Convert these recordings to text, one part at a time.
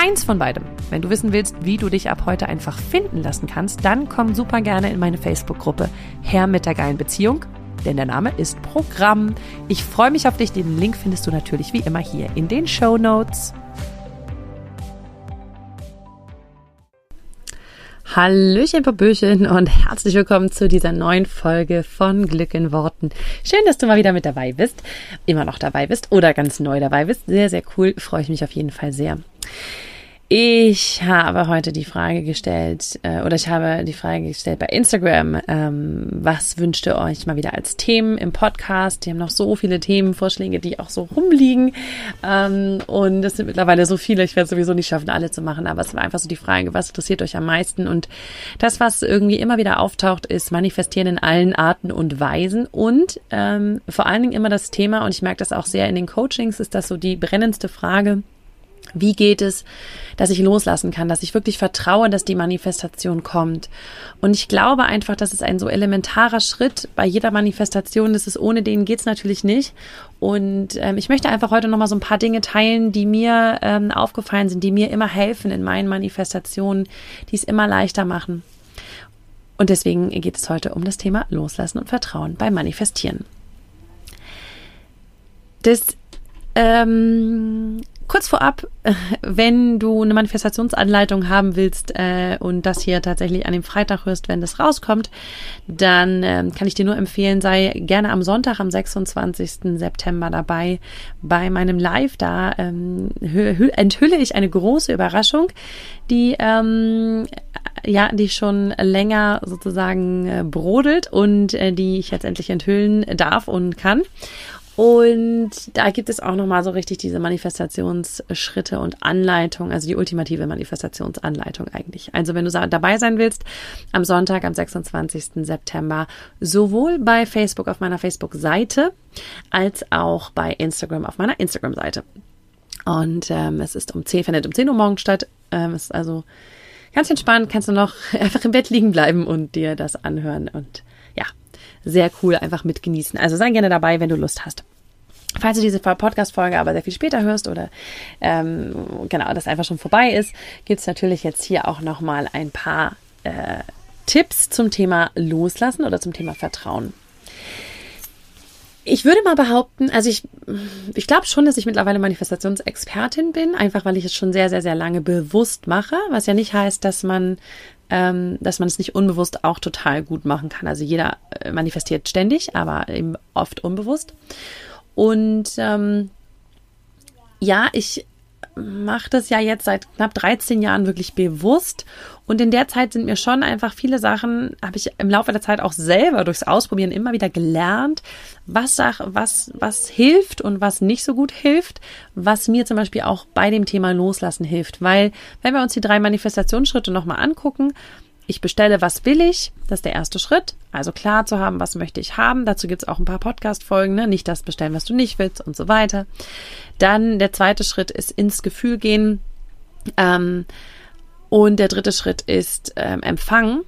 keins von beidem. Wenn du wissen willst, wie du dich ab heute einfach finden lassen kannst, dann komm super gerne in meine Facebook-Gruppe Herr mit der geilen Beziehung, denn der Name ist Programm. Ich freue mich auf dich. Den Link findest du natürlich wie immer hier in den Show Notes. Hallöchen, Popöchen und herzlich willkommen zu dieser neuen Folge von Glück in Worten. Schön, dass du mal wieder mit dabei bist, immer noch dabei bist oder ganz neu dabei bist. Sehr, sehr cool, freue ich mich auf jeden Fall sehr. Ich habe heute die Frage gestellt, äh, oder ich habe die Frage gestellt bei Instagram, ähm, was wünscht ihr euch mal wieder als Themen im Podcast? Die haben noch so viele Themenvorschläge, die auch so rumliegen. Ähm, und es sind mittlerweile so viele, ich werde sowieso nicht schaffen, alle zu machen, aber es war einfach so die Frage, was interessiert euch am meisten? Und das, was irgendwie immer wieder auftaucht, ist Manifestieren in allen Arten und Weisen und ähm, vor allen Dingen immer das Thema, und ich merke das auch sehr in den Coachings, ist das so die brennendste Frage, wie geht es, dass ich loslassen kann, dass ich wirklich vertraue, dass die Manifestation kommt? Und ich glaube einfach, dass es ein so elementarer Schritt bei jeder Manifestation ist. Es ohne den geht's natürlich nicht. Und ähm, ich möchte einfach heute nochmal so ein paar Dinge teilen, die mir ähm, aufgefallen sind, die mir immer helfen in meinen Manifestationen, die es immer leichter machen. Und deswegen geht es heute um das Thema Loslassen und Vertrauen beim Manifestieren. Das ähm, kurz vorab, wenn du eine Manifestationsanleitung haben willst äh, und das hier tatsächlich an dem Freitag hörst, wenn das rauskommt, dann äh, kann ich dir nur empfehlen, sei gerne am Sonntag, am 26. September dabei bei meinem Live. Da ähm, enthülle ich eine große Überraschung, die ähm, ja, die schon länger sozusagen äh, brodelt und äh, die ich jetzt endlich enthüllen darf und kann. Und da gibt es auch nochmal so richtig diese Manifestationsschritte und Anleitung, also die ultimative Manifestationsanleitung eigentlich. Also wenn du dabei sein willst, am Sonntag, am 26. September, sowohl bei Facebook auf meiner Facebook-Seite als auch bei Instagram auf meiner Instagram-Seite. Und ähm, es ist um 10, findet um 10 Uhr morgens statt. Ähm, ist also ganz entspannt, kannst du noch einfach im Bett liegen bleiben und dir das anhören und ja, sehr cool einfach mitgenießen. Also sei gerne dabei, wenn du Lust hast. Falls du diese Podcast-Folge aber sehr viel später hörst oder ähm, genau, das einfach schon vorbei ist, gibt es natürlich jetzt hier auch nochmal ein paar äh, Tipps zum Thema Loslassen oder zum Thema Vertrauen. Ich würde mal behaupten, also ich, ich glaube schon, dass ich mittlerweile Manifestationsexpertin bin, einfach weil ich es schon sehr, sehr, sehr lange bewusst mache, was ja nicht heißt, dass man ähm, dass man es nicht unbewusst auch total gut machen kann. Also jeder äh, manifestiert ständig, aber eben oft unbewusst. Und ähm, ja, ich mache das ja jetzt seit knapp 13 Jahren wirklich bewusst. Und in der Zeit sind mir schon einfach viele Sachen, habe ich im Laufe der Zeit auch selber durchs Ausprobieren immer wieder gelernt, was, was, was hilft und was nicht so gut hilft, was mir zum Beispiel auch bei dem Thema Loslassen hilft. Weil, wenn wir uns die drei Manifestationsschritte nochmal angucken, ich bestelle, was will ich? Das ist der erste Schritt. Also klar zu haben, was möchte ich haben. Dazu gibt es auch ein paar Podcast-Folgen, ne? Nicht das bestellen, was du nicht willst und so weiter. Dann der zweite Schritt ist ins Gefühl gehen. Ähm, und der dritte Schritt ist ähm, Empfangen.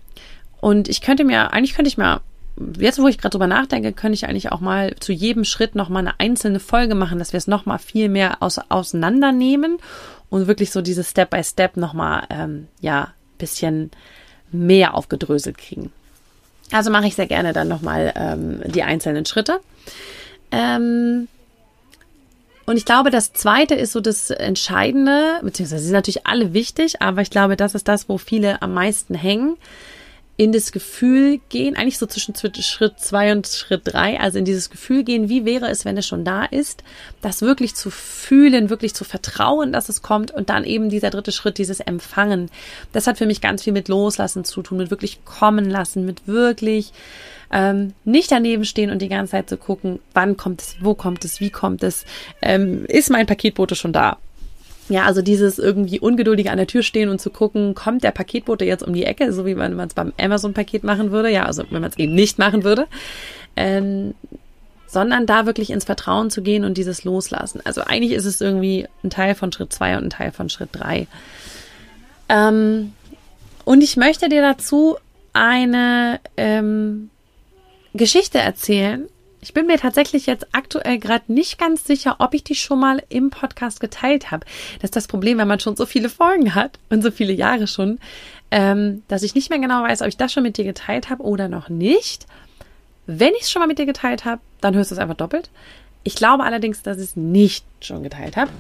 Und ich könnte mir, eigentlich könnte ich mir, jetzt wo ich gerade drüber nachdenke, könnte ich eigentlich auch mal zu jedem Schritt nochmal eine einzelne Folge machen, dass wir es nochmal viel mehr aus, auseinandernehmen und wirklich so dieses Step by Step nochmal, ähm, ja, bisschen mehr aufgedröselt kriegen. Also mache ich sehr gerne dann nochmal ähm, die einzelnen Schritte. Ähm, und ich glaube, das zweite ist so das Entscheidende, beziehungsweise sie sind natürlich alle wichtig, aber ich glaube, das ist das, wo viele am meisten hängen. In das Gefühl gehen, eigentlich so zwischen Schritt zwei und Schritt drei, also in dieses Gefühl gehen, wie wäre es, wenn es schon da ist, das wirklich zu fühlen, wirklich zu vertrauen, dass es kommt und dann eben dieser dritte Schritt, dieses Empfangen. Das hat für mich ganz viel mit Loslassen zu tun, mit wirklich kommen lassen, mit wirklich ähm, nicht daneben stehen und die ganze Zeit zu so gucken, wann kommt es, wo kommt es, wie kommt es, ähm, ist mein Paketbote schon da? Ja, also dieses irgendwie ungeduldige an der Tür stehen und zu gucken, kommt der Paketbote jetzt um die Ecke, so wie man es beim Amazon-Paket machen würde. Ja, also wenn man es eben nicht machen würde. Ähm, sondern da wirklich ins Vertrauen zu gehen und dieses Loslassen. Also eigentlich ist es irgendwie ein Teil von Schritt zwei und ein Teil von Schritt drei. Ähm, und ich möchte dir dazu eine ähm, Geschichte erzählen, ich bin mir tatsächlich jetzt aktuell gerade nicht ganz sicher, ob ich die schon mal im Podcast geteilt habe. Das ist das Problem, wenn man schon so viele Folgen hat und so viele Jahre schon, ähm, dass ich nicht mehr genau weiß, ob ich das schon mit dir geteilt habe oder noch nicht. Wenn ich es schon mal mit dir geteilt habe, dann hörst du es einfach doppelt. Ich glaube allerdings, dass ich es nicht schon geteilt habe.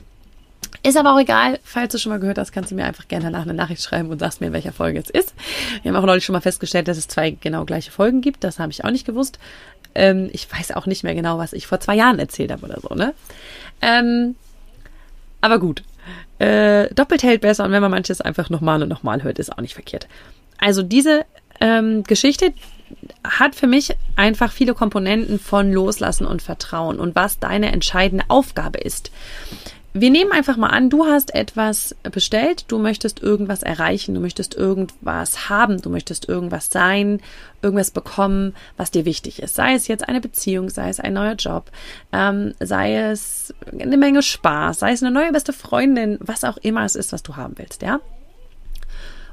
Ist aber auch egal, falls du schon mal gehört hast, kannst du mir einfach gerne danach eine Nachricht schreiben und sagst mir, in welcher Folge es ist. Wir haben auch neulich schon mal festgestellt, dass es zwei genau gleiche Folgen gibt. Das habe ich auch nicht gewusst. Ähm, ich weiß auch nicht mehr genau, was ich vor zwei Jahren erzählt habe oder so, ne? Ähm, aber gut. Äh, doppelt hält besser und wenn man manches einfach nochmal und nochmal hört, ist auch nicht verkehrt. Also diese ähm, Geschichte hat für mich einfach viele Komponenten von Loslassen und Vertrauen und was deine entscheidende Aufgabe ist wir nehmen einfach mal an, du hast etwas bestellt, du möchtest irgendwas erreichen, du möchtest irgendwas haben, du möchtest irgendwas sein, irgendwas bekommen, was dir wichtig ist. Sei es jetzt eine Beziehung, sei es ein neuer Job, ähm, sei es eine Menge Spaß, sei es eine neue beste Freundin, was auch immer es ist, was du haben willst, ja?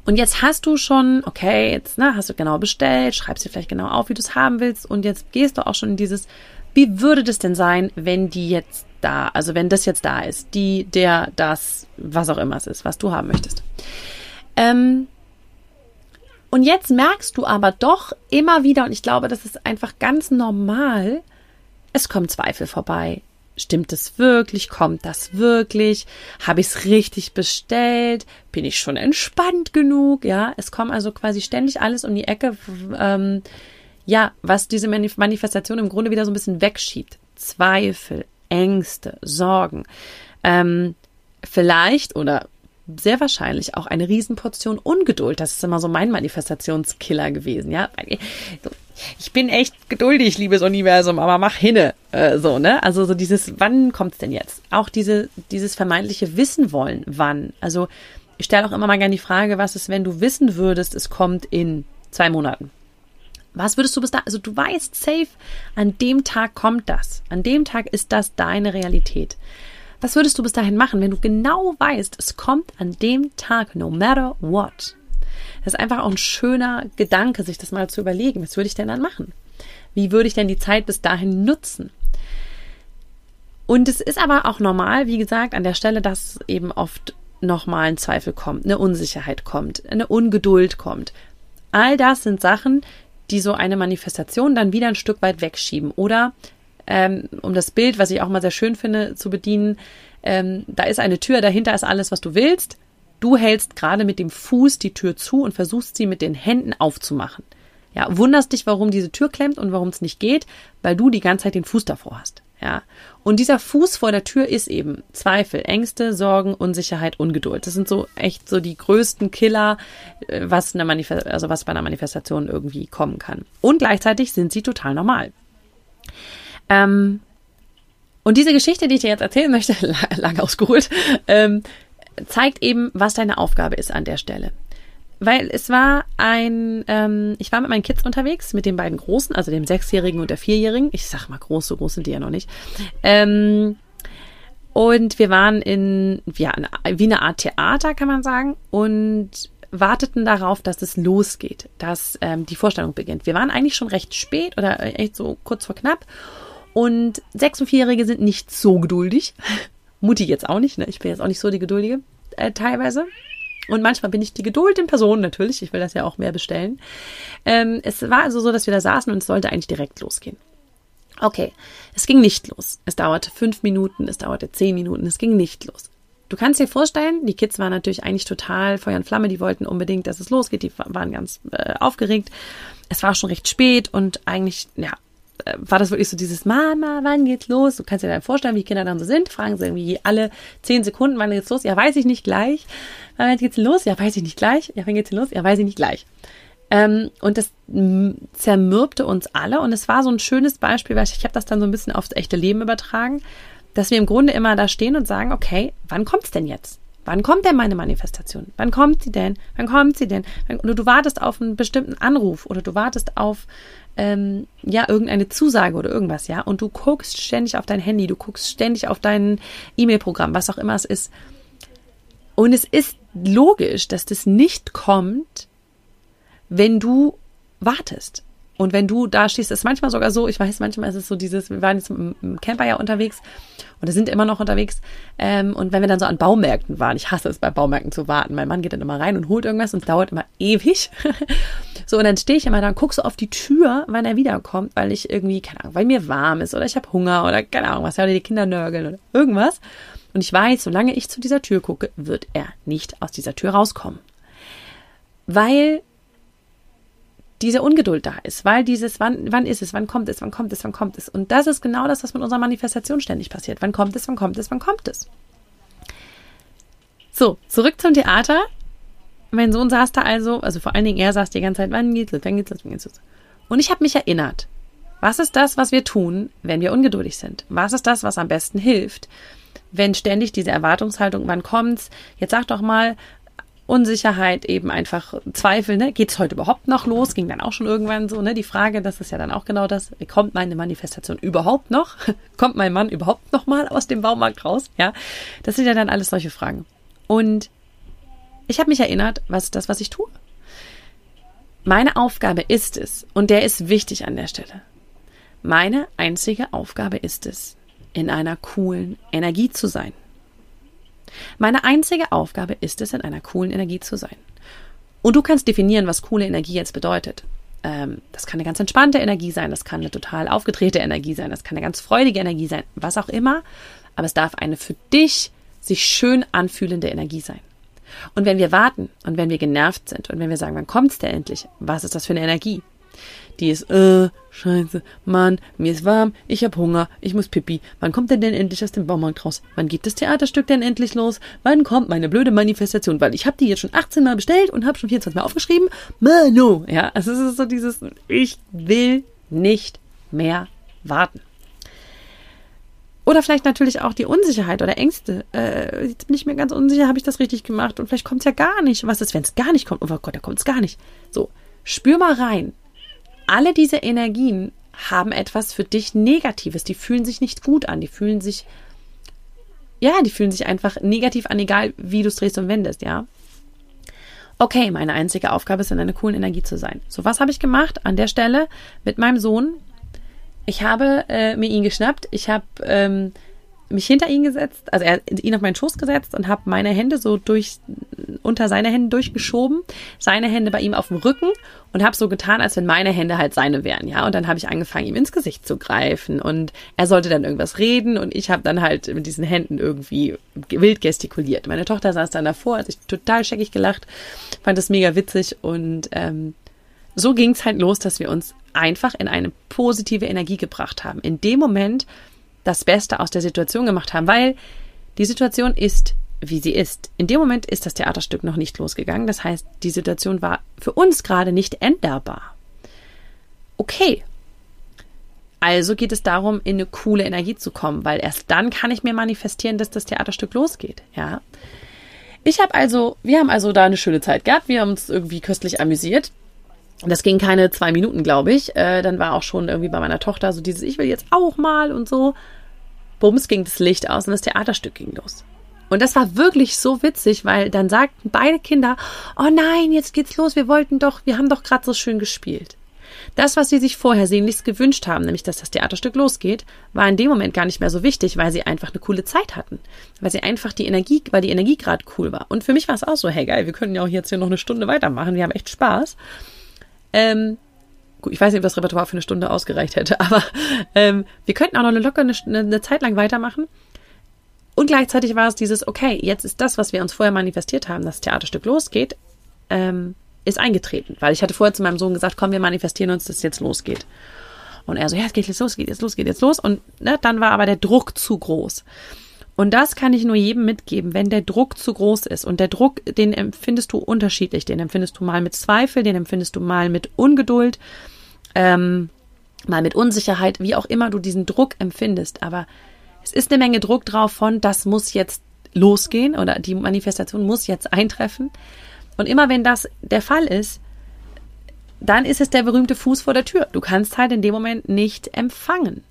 Und jetzt hast du schon, okay, jetzt ne, hast du genau bestellt, schreibst dir vielleicht genau auf, wie du es haben willst und jetzt gehst du auch schon in dieses, wie würde das denn sein, wenn die jetzt da, also wenn das jetzt da ist, die, der, das, was auch immer es ist, was du haben möchtest. Ähm, und jetzt merkst du aber doch immer wieder, und ich glaube, das ist einfach ganz normal, es kommen Zweifel vorbei. Stimmt es wirklich? Kommt das wirklich? Habe ich es richtig bestellt? Bin ich schon entspannt genug? Ja, es kommt also quasi ständig alles um die Ecke, ähm, ja, was diese Manifestation im Grunde wieder so ein bisschen wegschiebt. Zweifel, Ängste, Sorgen, ähm, vielleicht oder sehr wahrscheinlich auch eine Riesenportion Ungeduld. Das ist immer so mein Manifestationskiller gewesen, ja. Ich bin echt geduldig, liebes Universum, aber mach hinne, äh, so, ne? Also so dieses, wann kommt's denn jetzt? Auch diese, dieses vermeintliche Wissen wollen, wann. Also ich stelle auch immer mal gerne die Frage, was ist, wenn du wissen würdest, es kommt in zwei Monaten? Was würdest du bis da, also du weißt safe, an dem Tag kommt das. An dem Tag ist das deine Realität. Was würdest du bis dahin machen, wenn du genau weißt, es kommt an dem Tag, no matter what? Das ist einfach auch ein schöner Gedanke, sich das mal zu überlegen. Was würde ich denn dann machen? Wie würde ich denn die Zeit bis dahin nutzen? Und es ist aber auch normal, wie gesagt, an der Stelle, dass eben oft nochmal ein Zweifel kommt, eine Unsicherheit kommt, eine Ungeduld kommt. All das sind Sachen, die so eine Manifestation dann wieder ein Stück weit wegschieben. Oder ähm, um das Bild, was ich auch mal sehr schön finde, zu bedienen, ähm, da ist eine Tür, dahinter ist alles, was du willst. Du hältst gerade mit dem Fuß die Tür zu und versuchst sie mit den Händen aufzumachen. Ja, wunderst dich, warum diese Tür klemmt und warum es nicht geht, weil du die ganze Zeit den Fuß davor hast. Ja. Und dieser Fuß vor der Tür ist eben Zweifel, Ängste, Sorgen, Unsicherheit, Ungeduld. Das sind so echt so die größten Killer, äh, was eine also was bei einer Manifestation irgendwie kommen kann. Und gleichzeitig sind sie total normal. Ähm, und diese Geschichte, die ich dir jetzt erzählen möchte, lange ausgeholt, ähm, zeigt eben, was deine Aufgabe ist an der Stelle weil es war ein, ähm, ich war mit meinen Kids unterwegs, mit den beiden Großen, also dem Sechsjährigen und der Vierjährigen. Ich sag mal groß, so groß sind die ja noch nicht. Ähm, und wir waren in, ja, wie eine Art Theater, kann man sagen, und warteten darauf, dass es losgeht, dass ähm, die Vorstellung beginnt. Wir waren eigentlich schon recht spät oder echt so kurz vor knapp. Und Sechs- und Vierjährige sind nicht so geduldig. Mutti jetzt auch nicht, ne? Ich bin jetzt auch nicht so die Geduldige, äh, teilweise. Und manchmal bin ich die Geduld in Person natürlich. Ich will das ja auch mehr bestellen. Ähm, es war also so, dass wir da saßen und es sollte eigentlich direkt losgehen. Okay, es ging nicht los. Es dauerte fünf Minuten, es dauerte zehn Minuten, es ging nicht los. du kannst dir vorstellen, die Kids waren natürlich eigentlich total Feuer und Flamme, die wollten unbedingt, dass es losgeht, die waren ganz äh, aufgeregt. Es war schon recht spät und eigentlich, ja, war das wirklich so dieses Mama, wann geht's los? Du kannst dir dann vorstellen, wie Kinder dann so sind. Fragen sie irgendwie alle zehn Sekunden, wann geht's los? Ja, weiß ich nicht gleich. Wann geht's los? Ja, weiß ich nicht gleich. Ja, wann geht's los? Ja, weiß ich nicht gleich. Ähm, und das zermürbte uns alle. Und es war so ein schönes Beispiel, weil ich, ich habe das dann so ein bisschen aufs echte Leben übertragen, dass wir im Grunde immer da stehen und sagen, okay, wann kommt's denn jetzt? Wann kommt denn meine Manifestation? Wann kommt sie denn? Wann kommt sie denn? Oder du wartest auf einen bestimmten Anruf oder du wartest auf ähm, ja irgendeine Zusage oder irgendwas, ja, und du guckst ständig auf dein Handy, du guckst ständig auf dein E-Mail-Programm, was auch immer es ist. Und es ist logisch, dass das nicht kommt, wenn du wartest. Und wenn du da stehst, ist manchmal sogar so, ich weiß, manchmal ist es so dieses, wir waren jetzt im Camper ja unterwegs oder sind immer noch unterwegs. Ähm, und wenn wir dann so an Baumärkten waren, ich hasse es bei Baumärkten zu warten. Mein Mann geht dann immer rein und holt irgendwas und es dauert immer ewig. so, und dann stehe ich immer da und gucke so auf die Tür, wann er wiederkommt, weil ich irgendwie, keine Ahnung, weil mir warm ist oder ich habe Hunger oder keine Ahnung was, oder die Kinder nörgeln oder irgendwas. Und ich weiß, solange ich zu dieser Tür gucke, wird er nicht aus dieser Tür rauskommen. Weil diese Ungeduld da ist, weil dieses, wann, wann ist es, wann kommt es, wann kommt es, wann kommt es. Und das ist genau das, was mit unserer Manifestation ständig passiert. Wann kommt es, wann kommt es, wann kommt es. So, zurück zum Theater. Mein Sohn saß da also, also vor allen Dingen er saß die ganze Zeit, wann geht's los, wann geht's los, wann geht's los. Und ich habe mich erinnert, was ist das, was wir tun, wenn wir ungeduldig sind? Was ist das, was am besten hilft? Wenn ständig diese Erwartungshaltung, wann kommt's? Jetzt sag doch mal, Unsicherheit, eben einfach Zweifel, ne? Geht es heute überhaupt noch los? Ging dann auch schon irgendwann so, ne? Die Frage, das ist ja dann auch genau das, kommt meine Manifestation überhaupt noch? kommt mein Mann überhaupt noch mal aus dem Baumarkt raus? Ja, das sind ja dann alles solche Fragen. Und ich habe mich erinnert, was das, was ich tue? Meine Aufgabe ist es, und der ist wichtig an der Stelle, meine einzige Aufgabe ist es, in einer coolen Energie zu sein. Meine einzige Aufgabe ist es, in einer coolen Energie zu sein. Und du kannst definieren, was coole Energie jetzt bedeutet. Ähm, das kann eine ganz entspannte Energie sein, das kann eine total aufgedrehte Energie sein, das kann eine ganz freudige Energie sein, was auch immer. Aber es darf eine für dich sich schön anfühlende Energie sein. Und wenn wir warten und wenn wir genervt sind und wenn wir sagen, wann kommt's denn endlich? Was ist das für eine Energie? Die ist, äh, scheiße, Mann, mir ist warm, ich hab Hunger, ich muss pipi. Wann kommt denn denn endlich aus dem Baumarkt raus? Wann geht das Theaterstück denn endlich los? Wann kommt meine blöde Manifestation? Weil ich hab die jetzt schon 18 Mal bestellt und hab schon 24 Mal aufgeschrieben. Mano! Ja, also es ist so dieses, ich will nicht mehr warten. Oder vielleicht natürlich auch die Unsicherheit oder Ängste. Äh, jetzt bin ich mir ganz unsicher, habe ich das richtig gemacht? Und vielleicht kommt es ja gar nicht. Was ist, wenn es gar nicht kommt? Oh Gott, da kommt es gar nicht. So, spür mal rein alle diese Energien haben etwas für dich Negatives. Die fühlen sich nicht gut an. Die fühlen sich, ja, die fühlen sich einfach negativ an, egal wie du es drehst und wendest, ja. Okay, meine einzige Aufgabe ist, in einer coolen Energie zu sein. So, was habe ich gemacht an der Stelle mit meinem Sohn? Ich habe äh, mir ihn geschnappt. Ich habe ähm, mich hinter ihn gesetzt, also er ihn auf meinen Schoß gesetzt und habe meine Hände so durch unter seine Hände durchgeschoben, seine Hände bei ihm auf dem Rücken und habe so getan, als wenn meine Hände halt seine wären, ja. Und dann habe ich angefangen, ihm ins Gesicht zu greifen und er sollte dann irgendwas reden und ich habe dann halt mit diesen Händen irgendwie wild gestikuliert. Meine Tochter saß dann davor, hat sich total scheckig gelacht, fand das mega witzig und ähm, so ging es halt los, dass wir uns einfach in eine positive Energie gebracht haben. In dem Moment, das Beste aus der Situation gemacht haben, weil die Situation ist, wie sie ist. In dem Moment ist das Theaterstück noch nicht losgegangen. Das heißt, die Situation war für uns gerade nicht änderbar. Okay. Also geht es darum, in eine coole Energie zu kommen, weil erst dann kann ich mir manifestieren, dass das Theaterstück losgeht. Ja. Ich habe also, wir haben also da eine schöne Zeit gehabt. Wir haben uns irgendwie köstlich amüsiert. Das ging keine zwei Minuten, glaube ich. Äh, dann war auch schon irgendwie bei meiner Tochter so dieses, ich will jetzt auch mal und so. Bums ging das Licht aus und das Theaterstück ging los. Und das war wirklich so witzig, weil dann sagten beide Kinder, oh nein, jetzt geht's los, wir wollten doch, wir haben doch gerade so schön gespielt. Das, was sie sich vorher sehnlichst gewünscht haben, nämlich dass das Theaterstück losgeht, war in dem Moment gar nicht mehr so wichtig, weil sie einfach eine coole Zeit hatten. Weil sie einfach die Energie, weil die Energie gerade cool war. Und für mich war es auch so, hey geil, wir können ja auch jetzt hier noch eine Stunde weitermachen, wir haben echt Spaß. Ähm, gut, ich weiß nicht, ob das Repertoire für eine Stunde ausgereicht hätte, aber ähm, wir könnten auch noch eine locker eine, eine Zeit lang weitermachen. Und gleichzeitig war es dieses, okay, jetzt ist das, was wir uns vorher manifestiert haben, das Theaterstück losgeht, ähm, ist eingetreten. Weil ich hatte vorher zu meinem Sohn gesagt, komm, wir manifestieren uns, dass es jetzt losgeht. Und er so, ja, es geht jetzt los, geht jetzt los, geht jetzt los. Und ne, dann war aber der Druck zu groß. Und das kann ich nur jedem mitgeben, wenn der Druck zu groß ist. Und der Druck, den empfindest du unterschiedlich. Den empfindest du mal mit Zweifel, den empfindest du mal mit Ungeduld, ähm, mal mit Unsicherheit, wie auch immer du diesen Druck empfindest. Aber es ist eine Menge Druck drauf von, das muss jetzt losgehen oder die Manifestation muss jetzt eintreffen. Und immer wenn das der Fall ist, dann ist es der berühmte Fuß vor der Tür. Du kannst halt in dem Moment nicht empfangen.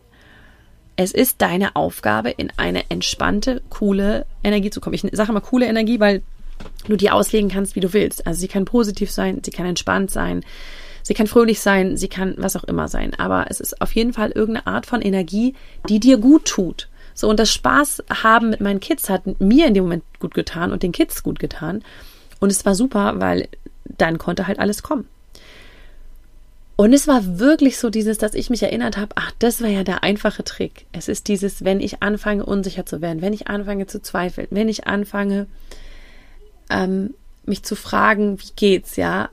Es ist deine Aufgabe, in eine entspannte, coole Energie zu kommen. Ich sage mal coole Energie, weil du die auslegen kannst, wie du willst. Also sie kann positiv sein, sie kann entspannt sein, sie kann fröhlich sein, sie kann was auch immer sein. Aber es ist auf jeden Fall irgendeine Art von Energie, die dir gut tut. So, und das Spaß haben mit meinen Kids hat mir in dem Moment gut getan und den Kids gut getan. Und es war super, weil dann konnte halt alles kommen. Und es war wirklich so dieses, dass ich mich erinnert habe, ach, das war ja der einfache Trick. Es ist dieses, wenn ich anfange, unsicher zu werden, wenn ich anfange zu zweifeln, wenn ich anfange, ähm, mich zu fragen, wie geht's, ja,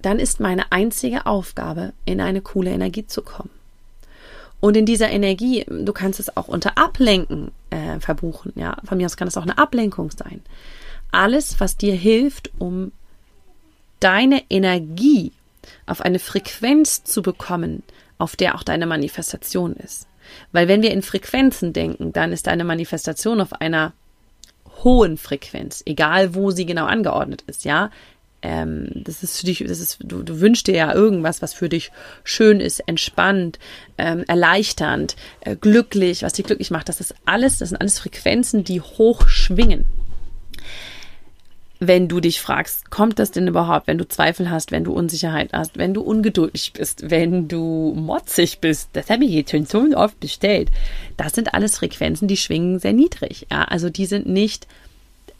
dann ist meine einzige Aufgabe, in eine coole Energie zu kommen. Und in dieser Energie, du kannst es auch unter Ablenken äh, verbuchen, ja. Von mir aus kann es auch eine Ablenkung sein. Alles, was dir hilft, um deine Energie auf eine Frequenz zu bekommen, auf der auch deine Manifestation ist. Weil wenn wir in Frequenzen denken, dann ist deine Manifestation auf einer hohen Frequenz, egal wo sie genau angeordnet ist, ja. Ähm, das ist für dich, das ist, du, du wünschst dir ja irgendwas, was für dich schön ist, entspannt, ähm, erleichternd, äh, glücklich, was dich glücklich macht. Das ist alles, das sind alles Frequenzen, die hoch schwingen wenn du dich fragst, kommt das denn überhaupt, wenn du Zweifel hast, wenn du Unsicherheit hast, wenn du ungeduldig bist, wenn du motzig bist, das habe ich jetzt schon so oft bestellt. Das sind alles Frequenzen, die schwingen sehr niedrig. Ja, also die sind nicht,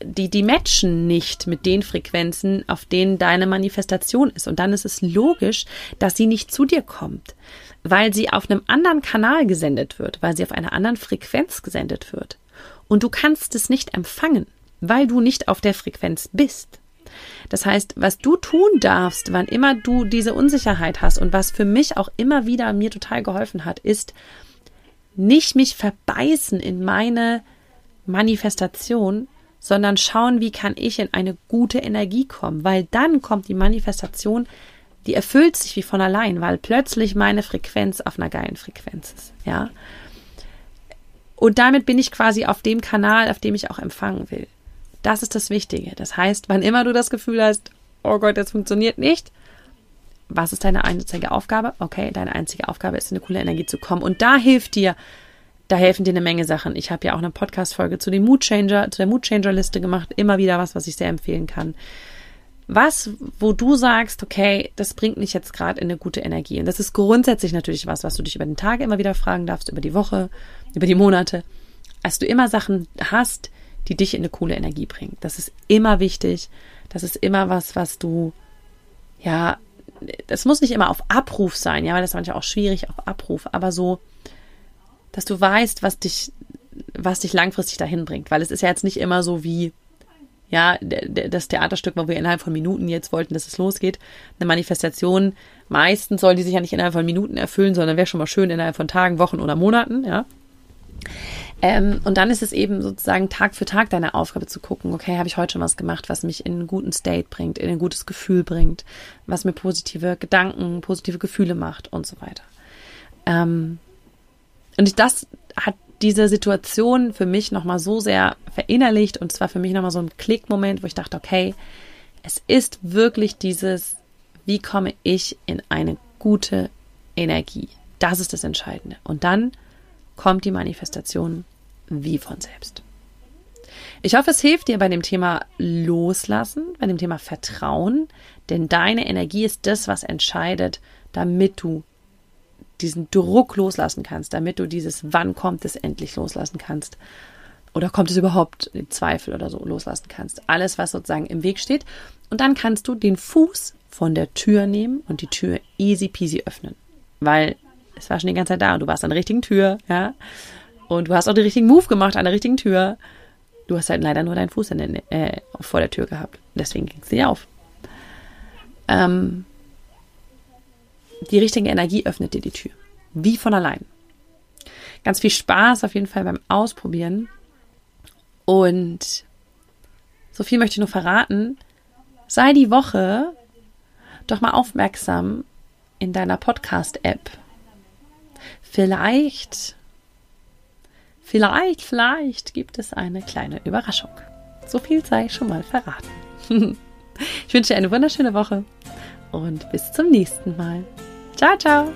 die, die matchen nicht mit den Frequenzen, auf denen deine Manifestation ist. Und dann ist es logisch, dass sie nicht zu dir kommt, weil sie auf einem anderen Kanal gesendet wird, weil sie auf einer anderen Frequenz gesendet wird. Und du kannst es nicht empfangen weil du nicht auf der Frequenz bist. Das heißt, was du tun darfst, wann immer du diese Unsicherheit hast und was für mich auch immer wieder mir total geholfen hat, ist nicht mich verbeißen in meine Manifestation, sondern schauen, wie kann ich in eine gute Energie kommen, weil dann kommt die Manifestation, die erfüllt sich wie von allein, weil plötzlich meine Frequenz auf einer geilen Frequenz ist, ja. Und damit bin ich quasi auf dem Kanal, auf dem ich auch empfangen will. Das ist das Wichtige. Das heißt, wann immer du das Gefühl hast, oh Gott, das funktioniert nicht, was ist deine einzige Aufgabe? Okay, deine einzige Aufgabe ist, in eine coole Energie zu kommen. Und da hilft dir, da helfen dir eine Menge Sachen. Ich habe ja auch eine Podcast-Folge zu dem Mood Changer, zu der Mood Changer Liste gemacht. Immer wieder was, was ich sehr empfehlen kann. Was, wo du sagst, okay, das bringt mich jetzt gerade in eine gute Energie. Und das ist grundsätzlich natürlich was, was du dich über den Tag immer wieder fragen darfst, über die Woche, über die Monate. Als du immer Sachen hast, die dich in eine coole Energie bringt. Das ist immer wichtig. Das ist immer was, was du, ja, das muss nicht immer auf Abruf sein, ja, weil das ist manchmal auch schwierig auf Abruf, aber so, dass du weißt, was dich, was dich langfristig dahin bringt, weil es ist ja jetzt nicht immer so wie, ja, das Theaterstück, wo wir innerhalb von Minuten jetzt wollten, dass es losgeht. Eine Manifestation, meistens soll die sich ja nicht innerhalb von Minuten erfüllen, sondern wäre schon mal schön innerhalb von Tagen, Wochen oder Monaten, ja. Ähm, und dann ist es eben sozusagen Tag für Tag deine Aufgabe zu gucken, okay, habe ich heute schon was gemacht, was mich in einen guten State bringt, in ein gutes Gefühl bringt, was mir positive Gedanken, positive Gefühle macht und so weiter. Ähm, und das hat diese Situation für mich nochmal so sehr verinnerlicht und zwar für mich nochmal so ein Klickmoment, wo ich dachte, okay, es ist wirklich dieses, wie komme ich in eine gute Energie? Das ist das Entscheidende. Und dann kommt die Manifestation wie von selbst. Ich hoffe, es hilft dir bei dem Thema Loslassen, bei dem Thema Vertrauen, denn deine Energie ist das, was entscheidet, damit du diesen Druck loslassen kannst, damit du dieses Wann kommt es endlich loslassen kannst. Oder kommt es überhaupt in Zweifel oder so loslassen kannst. Alles, was sozusagen im Weg steht. Und dann kannst du den Fuß von der Tür nehmen und die Tür easy peasy öffnen. Weil es war schon die ganze Zeit da und du warst an der richtigen Tür, ja. Und du hast auch den richtigen Move gemacht an der richtigen Tür. Du hast halt leider nur deinen Fuß den, äh, vor der Tür gehabt. Deswegen ging es nicht auf. Ähm, die richtige Energie öffnet dir die Tür. Wie von allein. Ganz viel Spaß auf jeden Fall beim Ausprobieren. Und so viel möchte ich nur verraten. Sei die Woche doch mal aufmerksam in deiner Podcast-App. Vielleicht, vielleicht, vielleicht gibt es eine kleine Überraschung. So viel sei schon mal verraten. ich wünsche dir eine wunderschöne Woche und bis zum nächsten Mal. Ciao, ciao.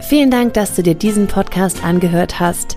Vielen Dank, dass du dir diesen Podcast angehört hast.